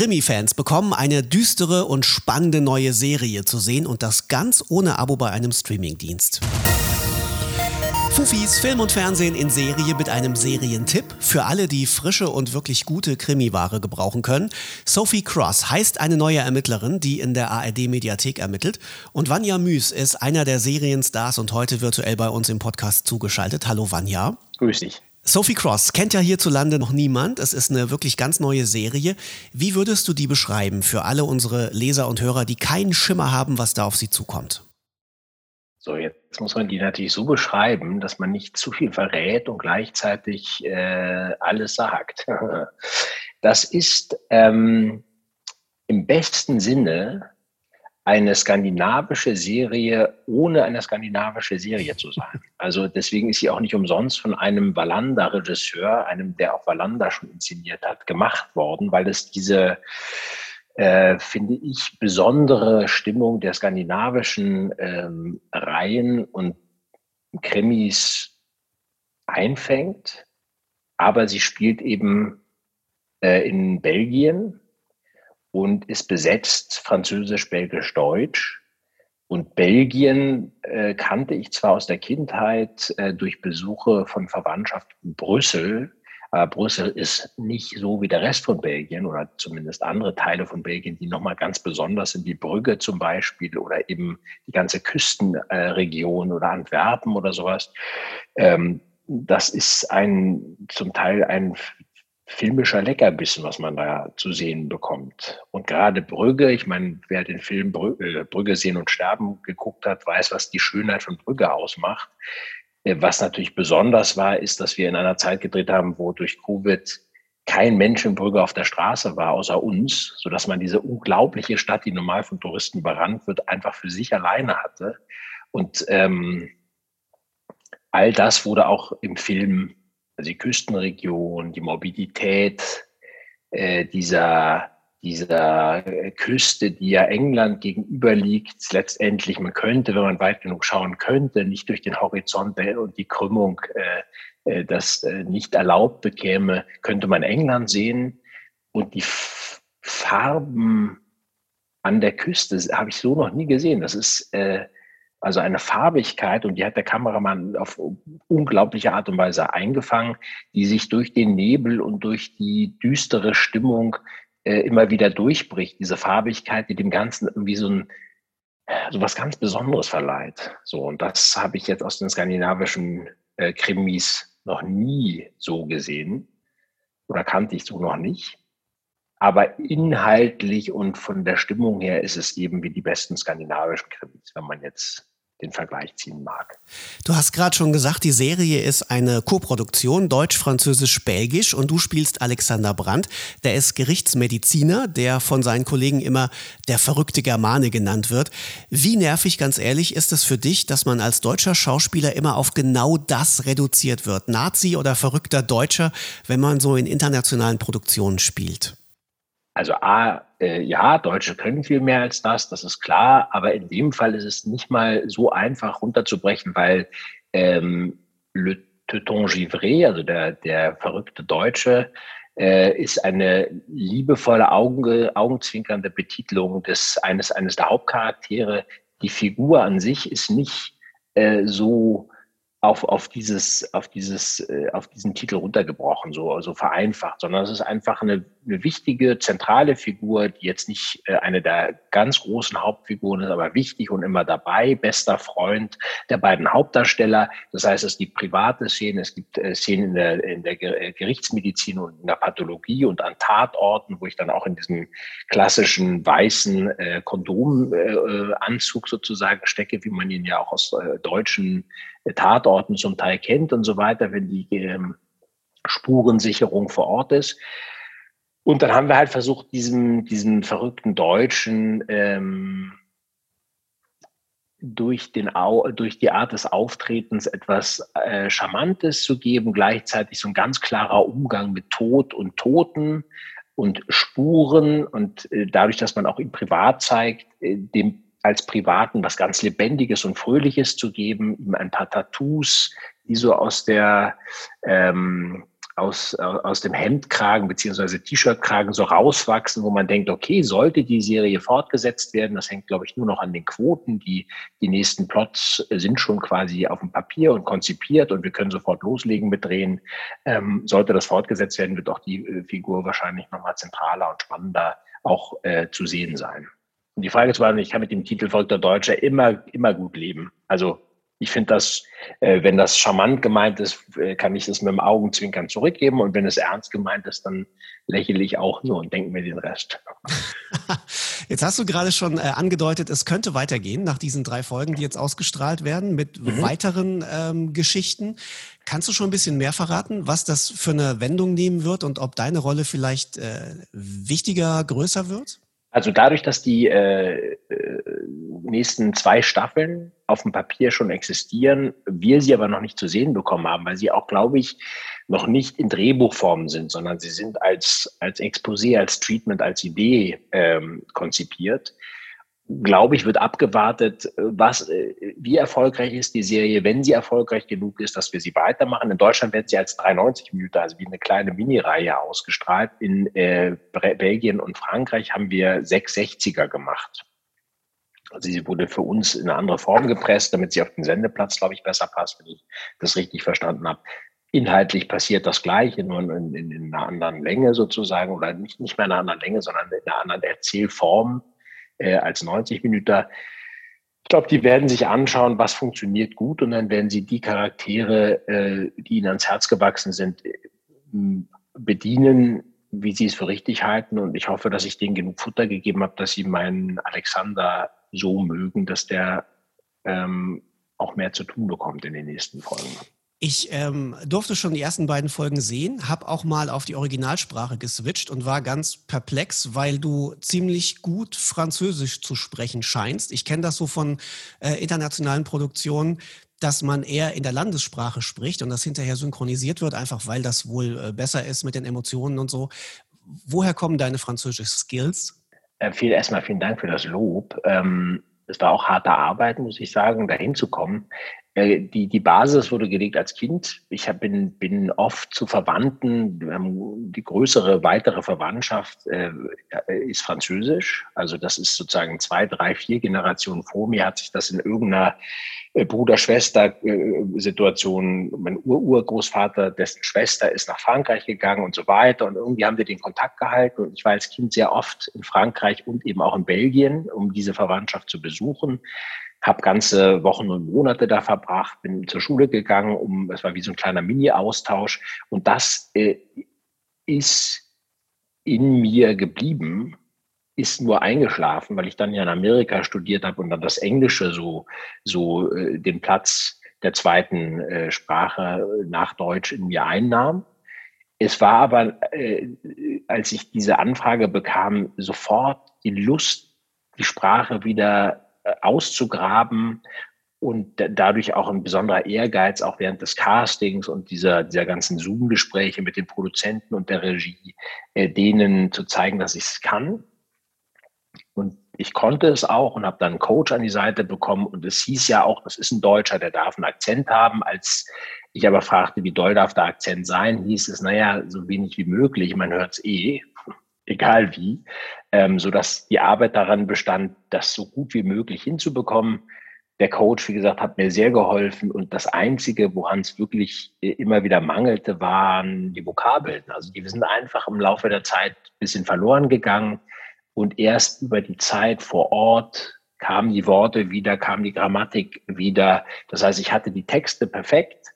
Krimi-Fans bekommen eine düstere und spannende neue Serie zu sehen und das ganz ohne Abo bei einem Streamingdienst. Fufis Film und Fernsehen in Serie mit einem Serientipp für alle, die frische und wirklich gute Krimiware gebrauchen können. Sophie Cross heißt eine neue Ermittlerin, die in der ARD-Mediathek ermittelt. Und Vanya Müs ist einer der Serienstars und heute virtuell bei uns im Podcast zugeschaltet. Hallo Vanya. Grüß dich. Sophie Cross kennt ja hierzulande noch niemand. Es ist eine wirklich ganz neue Serie. Wie würdest du die beschreiben für alle unsere Leser und Hörer, die keinen Schimmer haben, was da auf sie zukommt? So, jetzt muss man die natürlich so beschreiben, dass man nicht zu viel verrät und gleichzeitig äh, alles sagt. Das ist ähm, im besten Sinne eine skandinavische Serie, ohne eine skandinavische Serie zu sein. Also deswegen ist sie auch nicht umsonst von einem Wallander-Regisseur, einem, der auch Wallander schon inszeniert hat, gemacht worden, weil es diese äh, finde ich, besondere Stimmung der skandinavischen ähm, Reihen und Krimis einfängt. Aber sie spielt eben äh, in Belgien und ist besetzt französisch, belgisch, deutsch. Und Belgien äh, kannte ich zwar aus der Kindheit äh, durch Besuche von Verwandtschaft in Brüssel, aber Brüssel ist nicht so wie der Rest von Belgien oder zumindest andere Teile von Belgien, die nochmal ganz besonders sind, wie Brügge zum Beispiel oder eben die ganze Küstenregion oder Antwerpen oder sowas. Ähm, das ist ein zum Teil ein filmischer Leckerbissen, was man da zu sehen bekommt. Und gerade Brügge, ich meine, wer den Film Brügge, Brügge sehen und sterben geguckt hat, weiß, was die Schönheit von Brügge ausmacht. Äh, was natürlich besonders war, ist, dass wir in einer Zeit gedreht haben, wo durch Covid kein Menschenbrügge auf der Straße war, außer uns, so dass man diese unglaubliche Stadt, die normal von Touristen berannt wird, einfach für sich alleine hatte. Und ähm, all das wurde auch im Film, also die Küstenregion, die Morbidität äh, dieser dieser äh, Küste, die ja England gegenüber liegt, letztendlich, man könnte, wenn man weit genug schauen könnte, nicht durch den Horizont und die Krümmung äh, äh das äh, nicht erlaubt bekäme, könnte man England sehen. Und die Farben an der Küste habe ich so noch nie gesehen. Das ist äh, also eine Farbigkeit und die hat der Kameramann auf unglaubliche Art und Weise eingefangen, die sich durch den Nebel und durch die düstere Stimmung äh, immer wieder durchbricht, diese Farbigkeit, die dem Ganzen irgendwie so ein so was ganz Besonderes verleiht. So, und das habe ich jetzt aus den skandinavischen äh, Krimis noch nie so gesehen oder kannte ich so noch nicht. Aber inhaltlich und von der Stimmung her ist es eben wie die besten skandinavischen Krimis, wenn man jetzt den Vergleich ziehen mag. Du hast gerade schon gesagt, die Serie ist eine Koproduktion deutsch-französisch-belgisch und du spielst Alexander Brandt. Der ist Gerichtsmediziner, der von seinen Kollegen immer der verrückte Germane genannt wird. Wie nervig, ganz ehrlich, ist es für dich, dass man als deutscher Schauspieler immer auf genau das reduziert wird? Nazi oder verrückter Deutscher, wenn man so in internationalen Produktionen spielt? Also A, äh, ja, Deutsche können viel mehr als das, das ist klar, aber in dem Fall ist es nicht mal so einfach runterzubrechen, weil ähm, Le Teuton Givré, also der, der verrückte Deutsche, äh, ist eine liebevolle, Augen, augenzwinkernde Betitelung des, eines, eines der Hauptcharaktere. Die Figur an sich ist nicht äh, so auf, auf dieses, auf dieses, äh, auf diesen Titel runtergebrochen, so, so vereinfacht, sondern es ist einfach eine, eine wichtige, zentrale Figur, die jetzt nicht äh, eine der ganz großen Hauptfiguren ist, aber wichtig und immer dabei, bester Freund der beiden Hauptdarsteller. Das heißt, es gibt private Szenen, es gibt äh, Szenen in der, in der Gerichtsmedizin und in der Pathologie und an Tatorten, wo ich dann auch in diesem klassischen weißen äh, Kondomanzug äh, sozusagen stecke, wie man ihn ja auch aus äh, deutschen Tatorten zum Teil kennt und so weiter, wenn die ähm, Spurensicherung vor Ort ist. Und dann haben wir halt versucht, diesem, diesem verrückten Deutschen ähm, durch, den, durch die Art des Auftretens etwas äh, Charmantes zu geben, gleichzeitig so ein ganz klarer Umgang mit Tod und Toten und Spuren und äh, dadurch, dass man auch ihn privat zeigt, äh, dem als Privaten was ganz Lebendiges und Fröhliches zu geben, ihm ein paar Tattoos, die so aus der, ähm, aus, aus dem Hemdkragen beziehungsweise T-Shirt-Kragen so rauswachsen, wo man denkt, okay, sollte die Serie fortgesetzt werden, das hängt, glaube ich, nur noch an den Quoten. Die, die nächsten Plots sind schon quasi auf dem Papier und konzipiert und wir können sofort loslegen mit Drehen. Ähm, sollte das fortgesetzt werden, wird auch die äh, Figur wahrscheinlich nochmal zentraler und spannender auch äh, zu sehen sein. Und die Frage ist, ich kann mit dem Titel Volk der Deutsche immer, immer gut leben. Also ich finde das, äh, wenn das charmant gemeint ist, äh, kann ich das mit dem Augenzwinkern zurückgeben. Und wenn es ernst gemeint ist, dann lächle ich auch nur und denke mir den Rest. Jetzt hast du gerade schon äh, angedeutet, es könnte weitergehen nach diesen drei Folgen, die jetzt ausgestrahlt werden, mit mhm. weiteren ähm, Geschichten. Kannst du schon ein bisschen mehr verraten, was das für eine Wendung nehmen wird und ob deine Rolle vielleicht äh, wichtiger, größer wird? Also dadurch, dass die äh, äh, nächsten zwei Staffeln auf dem Papier schon existieren, wir sie aber noch nicht zu sehen bekommen haben, weil sie auch, glaube ich, noch nicht in Drehbuchform sind, sondern sie sind als, als Exposé, als Treatment, als Idee ähm, konzipiert, glaube ich, wird abgewartet, was, äh, wie erfolgreich ist die Serie, wenn sie erfolgreich genug ist, dass wir sie weitermachen. In Deutschland wird sie als 93 Minuten, also wie eine kleine Mini-Reihe ausgestrahlt. In äh, Belgien und Frankreich haben wir 660er gemacht. Also sie wurde für uns in eine andere Form gepresst, damit sie auf den Sendeplatz, glaube ich, besser passt, wenn ich das richtig verstanden habe. Inhaltlich passiert das Gleiche, nur in, in, in einer anderen Länge sozusagen, oder nicht, nicht mehr in einer anderen Länge, sondern in einer anderen Erzählform äh, als 90 Minuten. Ich glaube, die werden sich anschauen, was funktioniert gut und dann werden sie die Charaktere, äh, die ihnen ans Herz gewachsen sind, äh, bedienen, wie sie es für richtig halten. Und ich hoffe, dass ich denen genug Futter gegeben habe, dass sie meinen Alexander so mögen, dass der ähm, auch mehr zu tun bekommt in den nächsten Folgen. Ich ähm, durfte schon die ersten beiden Folgen sehen, habe auch mal auf die Originalsprache geswitcht und war ganz perplex, weil du ziemlich gut Französisch zu sprechen scheinst. Ich kenne das so von äh, internationalen Produktionen, dass man eher in der Landessprache spricht und das hinterher synchronisiert wird, einfach weil das wohl äh, besser ist mit den Emotionen und so. Woher kommen deine französischen Skills? Äh, viel, erstmal vielen Dank für das Lob. Ähm, es war auch harte Arbeit, muss ich sagen, dahin zu kommen. Äh, die, die Basis wurde gelegt als Kind. Ich hab, bin, bin oft zu Verwandten. Die größere, weitere Verwandtschaft äh, ist Französisch. Also das ist sozusagen zwei, drei, vier Generationen vor mir hat sich das in irgendeiner äh, Bruder-Schwester-Situation, mein Ur-Urgroßvater, dessen Schwester ist nach Frankreich gegangen und so weiter. Und irgendwie haben wir den Kontakt gehalten. Und ich war als Kind sehr oft in Frankreich und eben auch in Belgien, um diese Verwandtschaft zu besuchen habe ganze Wochen und Monate da verbracht, bin zur Schule gegangen, um es war wie so ein kleiner Mini-Austausch und das äh, ist in mir geblieben, ist nur eingeschlafen, weil ich dann ja in Amerika studiert habe und dann das Englische so so äh, den Platz der zweiten äh, Sprache nach Deutsch in mir einnahm. Es war aber, äh, als ich diese Anfrage bekam, sofort die Lust, die Sprache wieder auszugraben und dadurch auch ein besonderer Ehrgeiz, auch während des Castings und dieser, dieser ganzen Zoom-Gespräche mit den Produzenten und der Regie, äh, denen zu zeigen, dass ich es kann. Und ich konnte es auch und habe dann einen Coach an die Seite bekommen. Und es hieß ja auch, das ist ein Deutscher, der darf einen Akzent haben. Als ich aber fragte, wie doll darf der Akzent sein, hieß es, naja, so wenig wie möglich, man hört es eh egal wie, ähm, sodass die Arbeit daran bestand, das so gut wie möglich hinzubekommen. Der Coach, wie gesagt, hat mir sehr geholfen und das Einzige, woran es wirklich äh, immer wieder mangelte, waren die Vokabeln. Also die sind einfach im Laufe der Zeit ein bisschen verloren gegangen und erst über die Zeit vor Ort kamen die Worte wieder, kam die Grammatik wieder. Das heißt, ich hatte die Texte perfekt,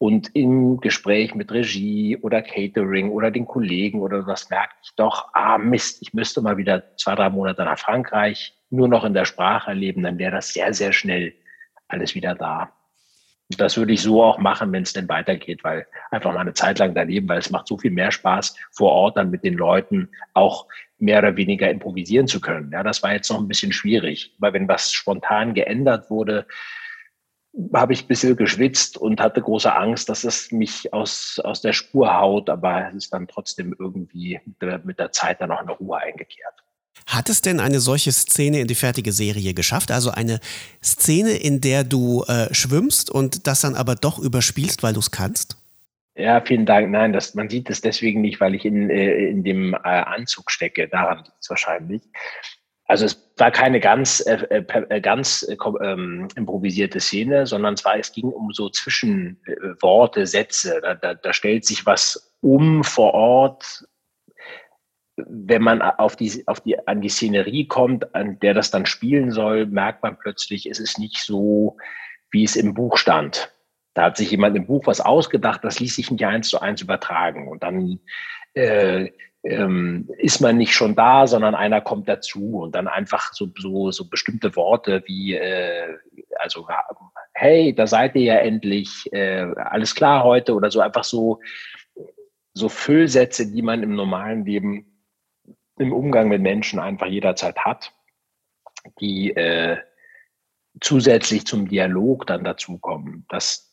und im Gespräch mit Regie oder Catering oder den Kollegen oder was merke ich doch, ah Mist, ich müsste mal wieder zwei, drei Monate nach Frankreich nur noch in der Sprache erleben, dann wäre das sehr, sehr schnell alles wieder da. Und das würde ich so auch machen, wenn es denn weitergeht, weil einfach mal eine Zeit lang daneben, weil es macht so viel mehr Spaß, vor Ort dann mit den Leuten auch mehr oder weniger improvisieren zu können. Ja, das war jetzt noch ein bisschen schwierig, weil wenn was spontan geändert wurde, habe ich ein bisschen geschwitzt und hatte große Angst, dass es mich aus, aus der Spur haut, aber es ist dann trotzdem irgendwie mit der Zeit dann auch eine Ruhe eingekehrt. Hat es denn eine solche Szene in die fertige Serie geschafft? Also eine Szene, in der du äh, schwimmst und das dann aber doch überspielst, weil du es kannst? Ja, vielen Dank. Nein, das, man sieht es deswegen nicht, weil ich in, äh, in dem äh, Anzug stecke. Daran liegt es wahrscheinlich. Also es war keine ganz, äh, äh, äh ganz äh, ähm, improvisierte Szene, sondern zwar es ging um so Zwischenworte, Sätze. Da, da, da stellt sich was um vor Ort. Wenn man auf die, auf die, an die Szenerie kommt, an der das dann spielen soll, merkt man plötzlich, es ist nicht so, wie es im Buch stand. Da hat sich jemand im Buch was ausgedacht, das ließ sich nicht eins zu eins übertragen. Und dann äh, ähm, ist man nicht schon da, sondern einer kommt dazu und dann einfach so, so, so bestimmte Worte wie, äh, also, hey, da seid ihr ja endlich, äh, alles klar heute oder so einfach so, so Füllsätze, die man im normalen Leben im Umgang mit Menschen einfach jederzeit hat, die äh, zusätzlich zum Dialog dann dazukommen. Das,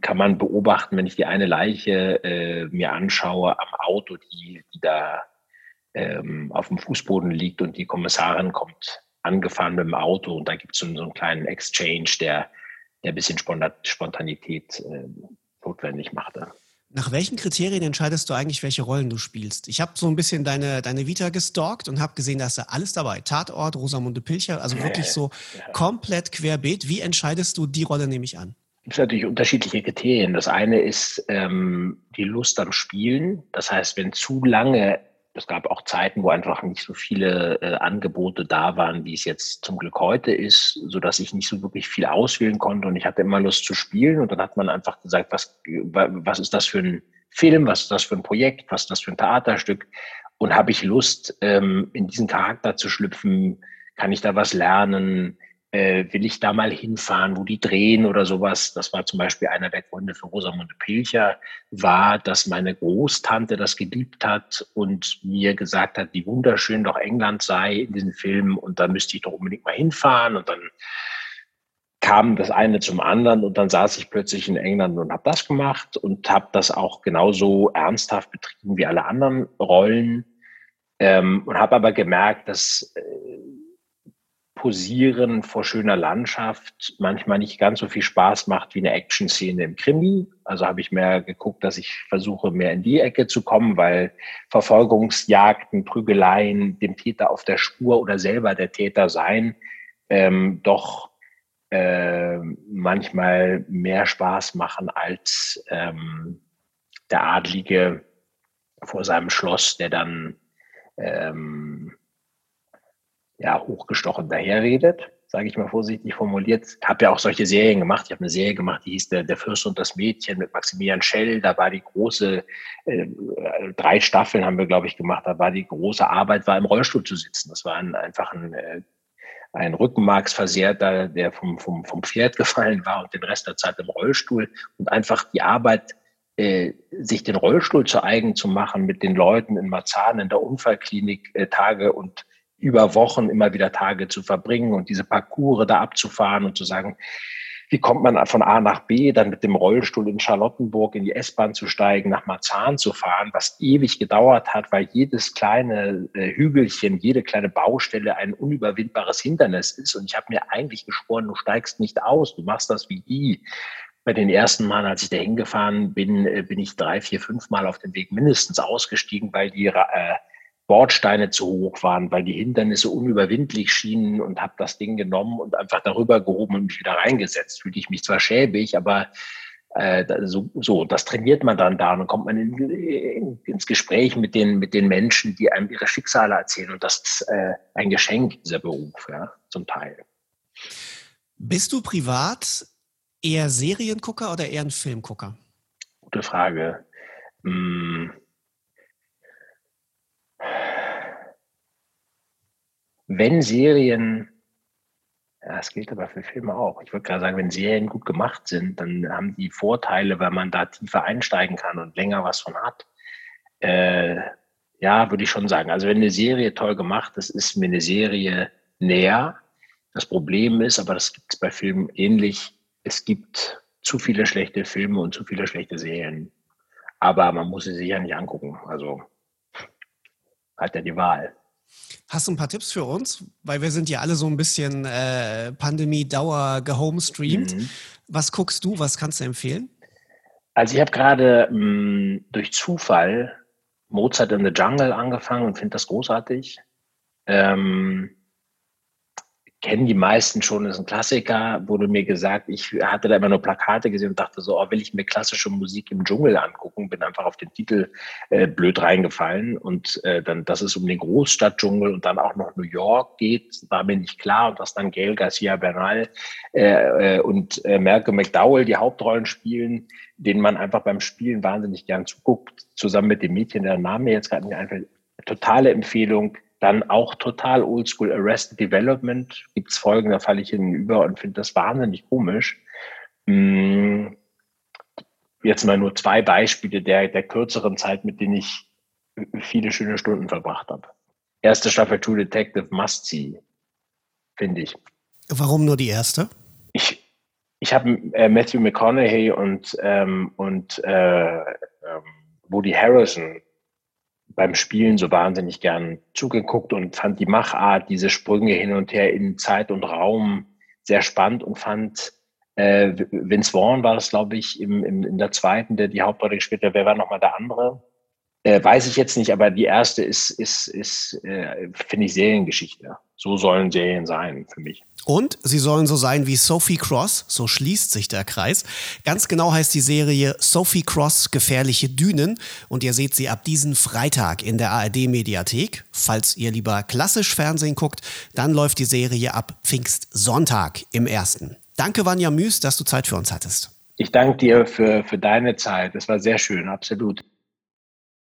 kann man beobachten, wenn ich die eine Leiche äh, mir anschaue am Auto, die, die da ähm, auf dem Fußboden liegt und die Kommissarin kommt angefahren mit dem Auto und da gibt es so, so, einen kleinen Exchange, der, der ein bisschen Spontanität äh, notwendig machte. Nach welchen Kriterien entscheidest du eigentlich, welche Rollen du spielst? Ich habe so ein bisschen deine, deine Vita gestalkt und habe gesehen, da ist da alles dabei. Tatort, Rosamunde Pilcher, also wirklich so ja. komplett querbeet. Wie entscheidest du, die Rolle nehme ich an? Gibt es natürlich unterschiedliche Kriterien. Das eine ist ähm, die Lust am Spielen. Das heißt, wenn zu lange, es gab auch Zeiten, wo einfach nicht so viele äh, Angebote da waren, wie es jetzt zum Glück heute ist, so dass ich nicht so wirklich viel auswählen konnte und ich hatte immer Lust zu spielen und dann hat man einfach gesagt, was, was ist das für ein Film, was ist das für ein Projekt, was ist das für ein Theaterstück und habe ich Lust, ähm, in diesen Charakter zu schlüpfen, kann ich da was lernen, äh, will ich da mal hinfahren, wo die drehen oder sowas. Das war zum Beispiel einer der Gründe für Rosamunde Pilcher, war, dass meine Großtante das geliebt hat und mir gesagt hat, wie wunderschön doch England sei in diesem Film und da müsste ich doch unbedingt mal hinfahren und dann kam das eine zum anderen und dann saß ich plötzlich in England und habe das gemacht und habe das auch genauso ernsthaft betrieben wie alle anderen Rollen ähm, und habe aber gemerkt, dass äh, Posieren vor schöner Landschaft manchmal nicht ganz so viel Spaß macht wie eine Action-Szene im Krimi. Also habe ich mehr geguckt, dass ich versuche, mehr in die Ecke zu kommen, weil Verfolgungsjagden, Prügeleien, dem Täter auf der Spur oder selber der Täter sein, ähm, doch äh, manchmal mehr Spaß machen als ähm, der Adlige vor seinem Schloss, der dann ähm, ja, hochgestochen daherredet, sage ich mal vorsichtig formuliert. Ich habe ja auch solche Serien gemacht. Ich habe eine Serie gemacht, die hieß der, der Fürst und das Mädchen mit Maximilian Schell. Da war die große, äh, drei Staffeln haben wir, glaube ich, gemacht. Da war die große Arbeit, war im Rollstuhl zu sitzen. Das war ein, einfach ein, äh, ein Rückenmarksversehrter, der vom, vom, vom Pferd gefallen war und den Rest der Zeit im Rollstuhl und einfach die Arbeit äh, sich den Rollstuhl zu eigen zu machen, mit den Leuten in Marzahn in der Unfallklinik äh, Tage und über Wochen immer wieder Tage zu verbringen und diese Parcours da abzufahren und zu sagen, wie kommt man von A nach B, dann mit dem Rollstuhl in Charlottenburg in die S-Bahn zu steigen, nach Marzahn zu fahren, was ewig gedauert hat, weil jedes kleine äh, Hügelchen, jede kleine Baustelle ein unüberwindbares Hindernis ist. Und ich habe mir eigentlich geschworen, du steigst nicht aus, du machst das wie die. Bei den ersten Malen, als ich da hingefahren bin, äh, bin ich drei, vier, fünf Mal auf dem Weg mindestens ausgestiegen, weil die äh, Bordsteine zu hoch waren, weil die Hindernisse unüberwindlich schienen und habe das Ding genommen und einfach darüber gehoben und mich wieder reingesetzt. Fühlte ich mich zwar schäbig, aber äh, so, so, das trainiert man dann da und dann kommt man in, in, ins Gespräch mit den, mit den Menschen, die einem ihre Schicksale erzählen und das ist äh, ein Geschenk, dieser Beruf, ja, zum Teil. Bist du privat eher Seriengucker oder eher ein Filmgucker? Gute Frage. Hm wenn Serien, ja, das gilt aber für Filme auch. Ich würde gerade sagen, wenn Serien gut gemacht sind, dann haben die Vorteile, weil man da tiefer einsteigen kann und länger was von hat. Äh, ja, würde ich schon sagen. Also wenn eine Serie toll gemacht ist, ist mir eine Serie näher. Das Problem ist, aber das gibt es bei Filmen ähnlich, es gibt zu viele schlechte Filme und zu viele schlechte Serien. Aber man muss sie sich ja nicht angucken. Also hat ja die Wahl. Hast du ein paar Tipps für uns? Weil wir sind ja alle so ein bisschen äh, Pandemie-Dauer gehomestreamt. Mhm. Was guckst du? Was kannst du empfehlen? Also ich habe gerade hm, durch Zufall Mozart in the Jungle angefangen und finde das großartig. Ähm, kennen die meisten schon, ist ein Klassiker, wurde mir gesagt, ich hatte da immer nur Plakate gesehen und dachte so, oh, will ich mir klassische Musik im Dschungel angucken, bin einfach auf den Titel äh, blöd reingefallen und äh, dann, dass es um den Großstadtdschungel und dann auch noch New York geht, war mir nicht klar und dass dann Gail Garcia Bernal äh, äh, und äh, Malcolm McDowell die Hauptrollen spielen, denen man einfach beim Spielen wahnsinnig gern zuguckt, zusammen mit dem Mädchen, der Name jetzt gerade nicht einfällt. Totale Empfehlung, dann auch total oldschool Arrested Development. Gibt es Folgen, da falle ich hinüber und finde das wahnsinnig komisch. Hm, jetzt mal nur zwei Beispiele der, der kürzeren Zeit, mit denen ich viele schöne Stunden verbracht habe. Erste Staffel True Detective Must See, finde ich. Warum nur die erste? Ich, ich habe äh, Matthew McConaughey und, ähm, und äh, ähm, Woody Harrison beim Spielen so wahnsinnig gern zugeguckt und fand die Machart, diese Sprünge hin und her in Zeit und Raum sehr spannend und fand äh, Vince Vaughn war das, glaube ich, im, im, in der zweiten, der die Hauptrolle gespielt hat. Wer war nochmal der andere? Äh, weiß ich jetzt nicht, aber die erste ist, ist, ist äh, finde ich, Seriengeschichte. So sollen Serien sein für mich. Und sie sollen so sein wie Sophie Cross, so schließt sich der Kreis. Ganz genau heißt die Serie Sophie Cross Gefährliche Dünen und ihr seht sie ab diesen Freitag in der ARD Mediathek. Falls ihr lieber klassisch Fernsehen guckt, dann läuft die Serie ab Pfingstsonntag im ersten. Danke Vanja Müß, dass du Zeit für uns hattest. Ich danke dir für, für deine Zeit. Es war sehr schön, absolut.